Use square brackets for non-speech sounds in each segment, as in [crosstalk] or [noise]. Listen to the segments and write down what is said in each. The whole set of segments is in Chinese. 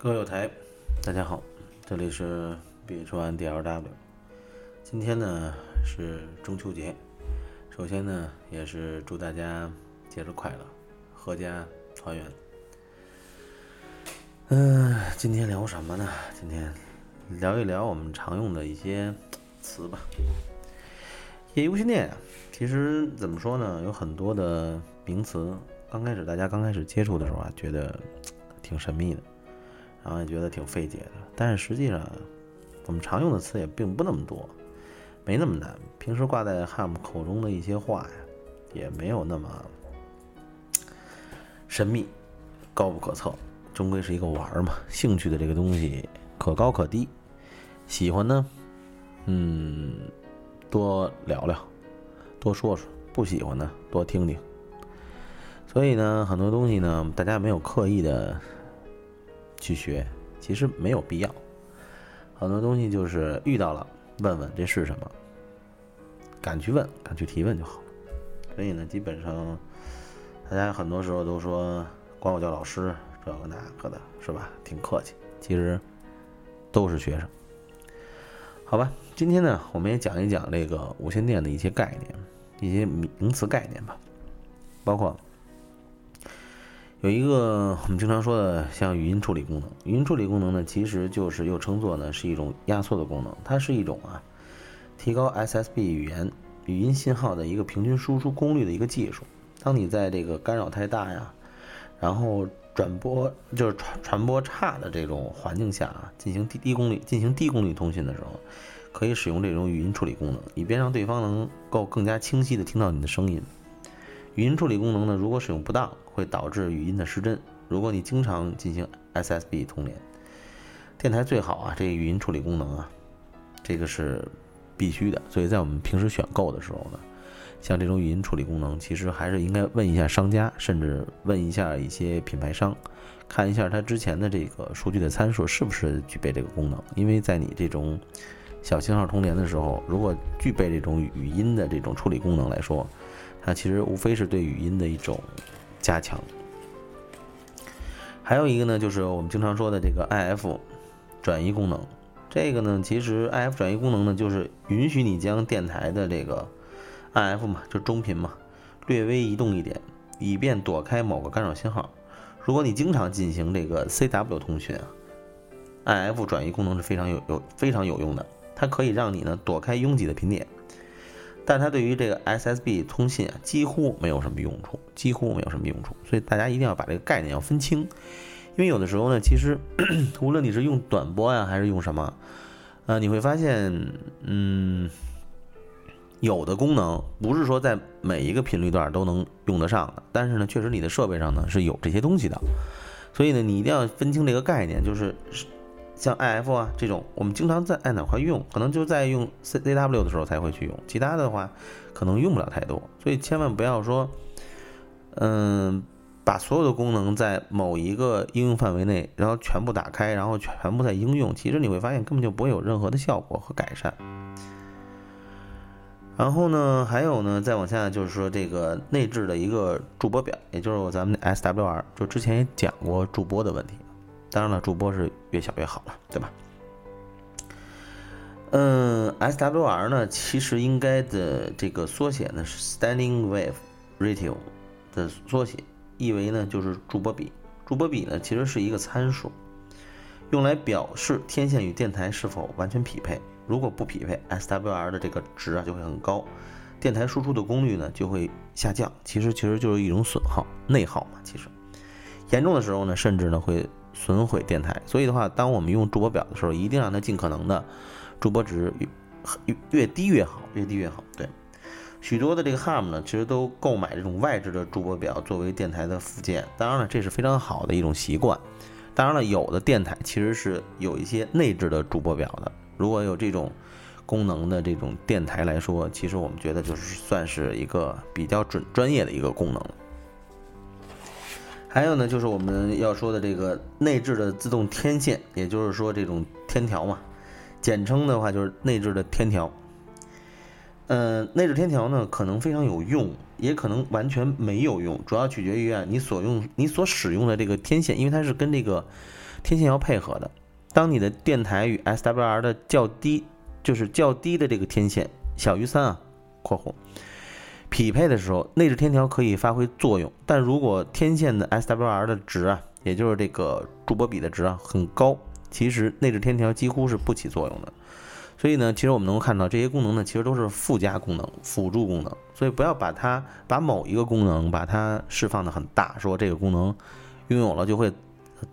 各位友台，大家好，这里是 B 川 DLW。今天呢是中秋节，首先呢也是祝大家节日快乐，阖家团圆。嗯，今天聊什么呢？今天聊一聊我们常用的一些词吧。业余无线电啊，其实怎么说呢，有很多的名词，刚开始大家刚开始接触的时候啊，觉得挺神秘的。然后也觉得挺费解的，但是实际上，我们常用的词也并不那么多，没那么难。平时挂在汉姆口中的一些话呀，也没有那么神秘、高不可测。终归是一个玩儿嘛，兴趣的这个东西可高可低。喜欢呢，嗯，多聊聊，多说说；不喜欢呢，多听听。所以呢，很多东西呢，大家没有刻意的。去学，其实没有必要。很多东西就是遇到了，问问这是什么，敢去问，敢去提问就好。所以呢，基本上大家很多时候都说管我叫老师，这个那个的，是吧？挺客气。其实都是学生。好吧，今天呢，我们也讲一讲这个无线电的一些概念，一些名词概念吧，包括。有一个我们经常说的像语音处理功能，语音处理功能呢，其实就是又称作呢是一种压缩的功能，它是一种啊提高 SSB 语言语音信号的一个平均输出功率的一个技术。当你在这个干扰太大呀，然后转播就是传传播差的这种环境下啊，进行低低功率进行低功率通信的时候，可以使用这种语音处理功能，以便让对方能够更加清晰的听到你的声音。语音处理功能呢，如果使用不当，会导致语音的失真。如果你经常进行 SSB 通联，电台最好啊，这个语音处理功能啊，这个是必须的。所以在我们平时选购的时候呢，像这种语音处理功能，其实还是应该问一下商家，甚至问一下一些品牌商，看一下它之前的这个数据的参数是不是具备这个功能。因为在你这种小信号通联的时候，如果具备这种语音的这种处理功能来说，那其实无非是对语音的一种加强，还有一个呢，就是我们经常说的这个 IF 转移功能。这个呢，其实 IF 转移功能呢，就是允许你将电台的这个 IF 嘛，就中频嘛，略微移动一点，以便躲开某个干扰信号。如果你经常进行这个 CW 通讯啊，IF 转移功能是非常有有非常有用的，它可以让你呢躲开拥挤的频点。但它对于这个 SSB 通信啊，几乎没有什么用处，几乎没有什么用处。所以大家一定要把这个概念要分清，因为有的时候呢，其实 [clears throat] 无论你是用短波呀，还是用什么，呃，你会发现，嗯，有的功能不是说在每一个频率段都能用得上的，但是呢，确实你的设备上呢是有这些东西的，所以呢，你一定要分清这个概念，就是。像 IF 啊这种，我们经常在在哪块用，可能就在用 CCW 的时候才会去用，其他的话可能用不了太多。所以千万不要说，嗯，把所有的功能在某一个应用范围内，然后全部打开，然后全部在应用，其实你会发现根本就不会有任何的效果和改善。然后呢，还有呢，再往下就是说这个内置的一个驻播表，也就是咱们的 SWR，就之前也讲过驻播的问题。当然了，主播是越小越好了，对吧？嗯，SWR 呢，其实应该的这个缩写呢是 Standing Wave Ratio 的缩写，意为呢就是驻波比。驻波比呢其实是一个参数，用来表示天线与电台是否完全匹配。如果不匹配，SWR 的这个值啊就会很高，电台输出的功率呢就会下降。其实其实就是一种损耗、内耗嘛。其实严重的时候呢，甚至呢会。损毁电台，所以的话，当我们用驻波表的时候，一定让它尽可能的驻波值越越低越好，越低越好。对，许多的这个 HARM 呢，其实都购买这种外置的驻波表作为电台的附件。当然了，这是非常好的一种习惯。当然了，有的电台其实是有一些内置的驻波表的。如果有这种功能的这种电台来说，其实我们觉得就是算是一个比较准专业的一个功能了。还有呢，就是我们要说的这个内置的自动天线，也就是说这种天条嘛，简称的话就是内置的天条。嗯，内置天条呢，可能非常有用，也可能完全没有用，主要取决于啊你所用、你所使用的这个天线，因为它是跟这个天线要配合的。当你的电台与 SWR 的较低，就是较低的这个天线小于三啊（括弧）匹配的时候，内置天条可以发挥作用。但如果天线的 SWR 的值啊，也就是这个驻波比的值啊很高，其实内置天条几乎是不起作用的。所以呢，其实我们能够看到这些功能呢，其实都是附加功能、辅助功能。所以不要把它把某一个功能把它释放的很大，说这个功能拥有了就会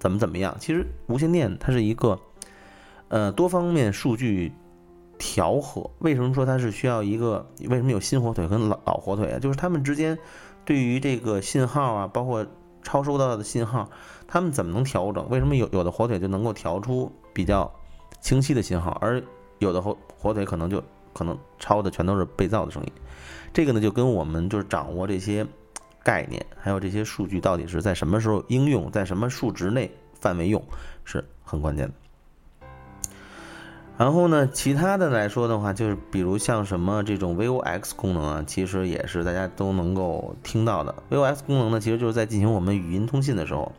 怎么怎么样。其实无线电它是一个呃多方面数据调和。为什么说它是需要一个？为什么有新火腿跟老老火腿啊？就是它们之间对于这个信号啊，包括超收到的信号，它们怎么能调整？为什么有有的火腿就能够调出比较清晰的信号，而有的火火腿可能就可能抄的全都是被造的声音，这个呢就跟我们就是掌握这些概念，还有这些数据到底是在什么时候应用，在什么数值内范围用是很关键的。然后呢，其他的来说的话，就是比如像什么这种 VOX 功能啊，其实也是大家都能够听到的。VOX 功能呢，其实就是在进行我们语音通信的时候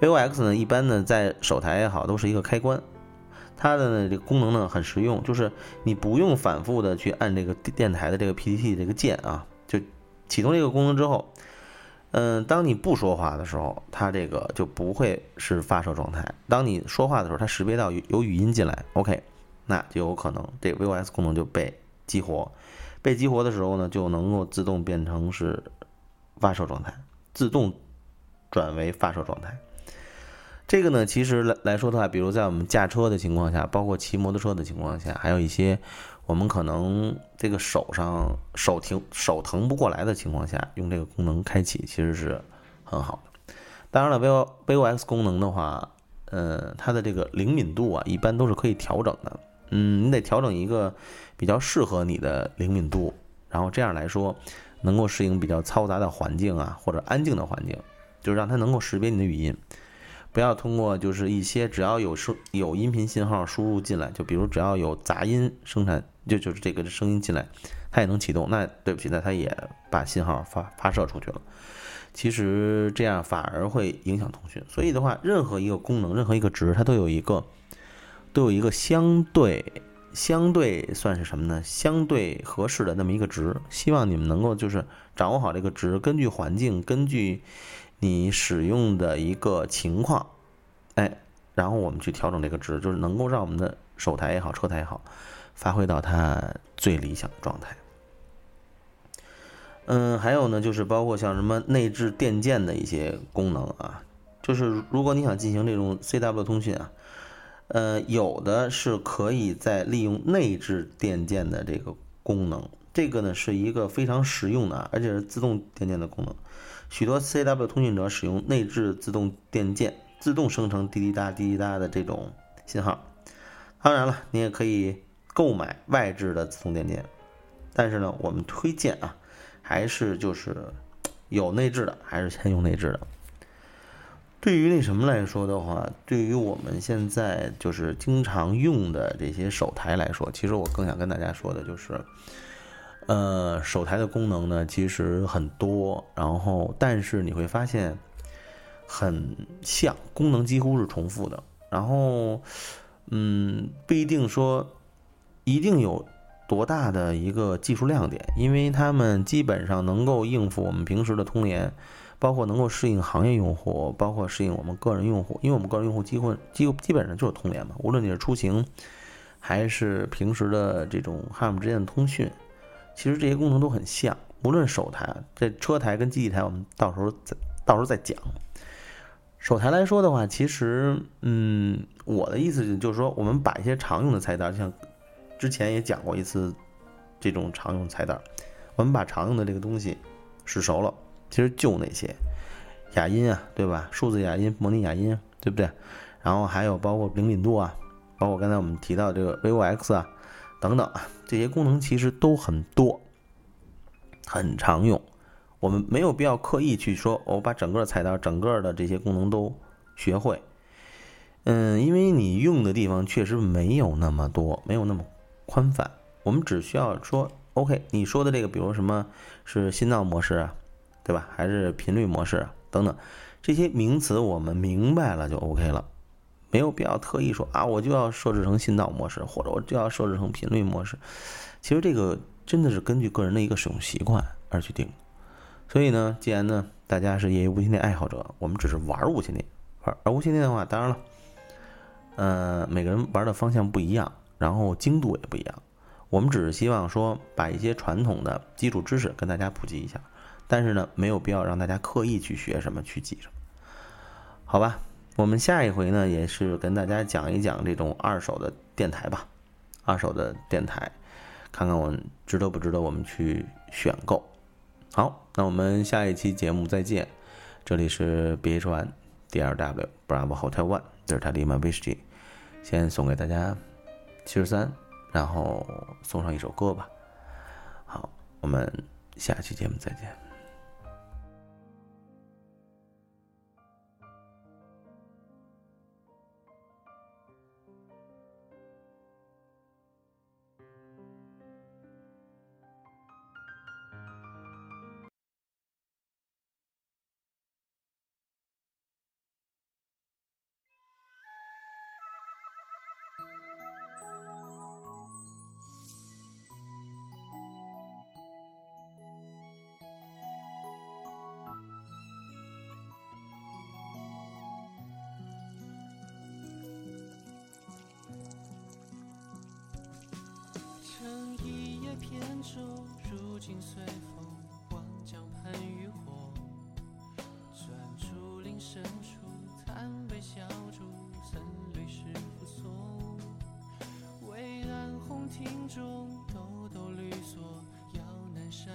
，VOX 呢一般呢在手台也好，都是一个开关。它的呢这个功能呢很实用，就是你不用反复的去按这个电台的这个 PTT 这个键啊，就启动这个功能之后，嗯，当你不说话的时候，它这个就不会是发射状态；当你说话的时候，它识别到有语音进来，OK，那就有可能这 VOS 功能就被激活。被激活的时候呢，就能够自动变成是发射状态，自动转为发射状态。这个呢，其实来来说的话，比如在我们驾车的情况下，包括骑摩托车的情况下，还有一些我们可能这个手上手停手腾不过来的情况下，用这个功能开启其实是很好的。当然了，V O V O X 功能的话，呃，它的这个灵敏度啊，一般都是可以调整的。嗯，你得调整一个比较适合你的灵敏度，然后这样来说，能够适应比较嘈杂的环境啊，或者安静的环境，就是让它能够识别你的语音。不要通过就是一些只要有声有音频信号输入进来，就比如只要有杂音生产，就就是这个声音进来，它也能启动。那对不起，那它也把信号发发射出去了。其实这样反而会影响通讯。所以的话，任何一个功能，任何一个值，它都有一个都有一个相对相对算是什么呢？相对合适的那么一个值。希望你们能够就是掌握好这个值，根据环境，根据。你使用的一个情况，哎，然后我们去调整这个值，就是能够让我们的手台也好，车台也好，发挥到它最理想的状态。嗯，还有呢，就是包括像什么内置电键的一些功能啊，就是如果你想进行这种 CW 通讯啊，呃，有的是可以在利用内置电键的这个功能，这个呢是一个非常实用的，而且是自动电键的功能。许多 CW 通讯者使用内置自动电键，自动生成滴滴答滴滴答的这种信号。当然了，你也可以购买外置的自动电键，但是呢，我们推荐啊，还是就是有内置的，还是先用内置的。对于那什么来说的话，对于我们现在就是经常用的这些手台来说，其实我更想跟大家说的就是。呃，手台的功能呢，其实很多，然后但是你会发现很像，功能几乎是重复的。然后，嗯，不一定说一定有多大的一个技术亮点，因为他们基本上能够应付我们平时的通联，包括能够适应行业用户，包括适应我们个人用户，因为我们个人用户几乎几乎基本上就是通联嘛，无论你是出行还是平时的这种 HAM 之间的通讯。其实这些功能都很像，无论手台、这车台跟基地台，我们到时候再到时候再讲。手台来说的话，其实，嗯，我的意思就是说，我们把一些常用的菜单，像之前也讲过一次这种常用菜单，我们把常用的这个东西使熟了，其实就那些哑音啊，对吧？数字哑音、模拟哑音，对不对？然后还有包括灵敏度啊，包括刚才我们提到这个 VOX 啊。等等啊，这些功能其实都很多，很常用。我们没有必要刻意去说，我把整个菜单、整个的这些功能都学会。嗯，因为你用的地方确实没有那么多，没有那么宽泛。我们只需要说，OK，你说的这个，比如什么是心脏模式啊，对吧？还是频率模式啊，等等，这些名词我们明白了就 OK 了。没有必要特意说啊，我就要设置成信道模式，或者我就要设置成频率模式。其实这个真的是根据个人的一个使用习惯而去定。所以呢，既然呢大家是业余无线电爱好者，我们只是玩无线电，玩玩无线电的话，当然了，呃，每个人玩的方向不一样，然后精度也不一样。我们只是希望说把一些传统的基础知识跟大家普及一下，但是呢，没有必要让大家刻意去学什么去记什么，好吧？我们下一回呢，也是跟大家讲一讲这种二手的电台吧，二手的电台，看看我们值得不值得我们去选购。好，那我们下一期节目再见。这里是 B H One D L W Bravo Hotel One 德尔塔利马威士忌，先送给大家七十三，然后送上一首歌吧。好，我们下期节目再见。心随风，望江畔渔火。转竹林深处，残碑小筑，僧侣是扶松。巍岸红亭中，抖抖绿蓑，摇南山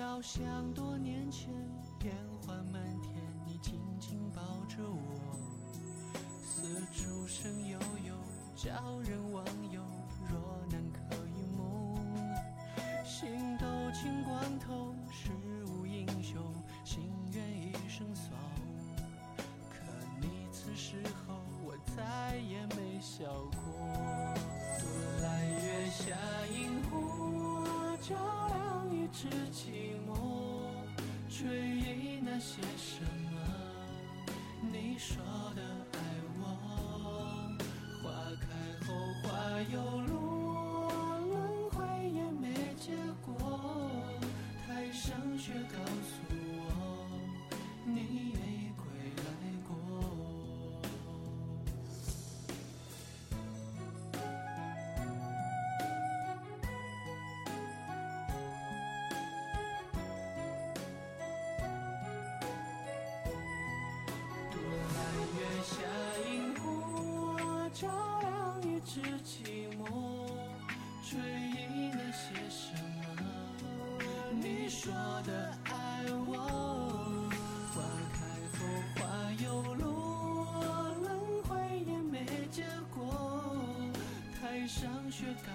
遥想多年前，烟花满天，你紧紧抱着我，丝竹声悠悠，叫人忘忧。若能可以梦，心斗清光头，世无英雄，心愿一生骚。可你此时候，我再也没笑过。独揽月下萤火，照亮一纸寂寞。追忆那些什么？你说的是寂寞追忆那些什么？你说的爱我花开后花又落轮回也没结果太上雪糕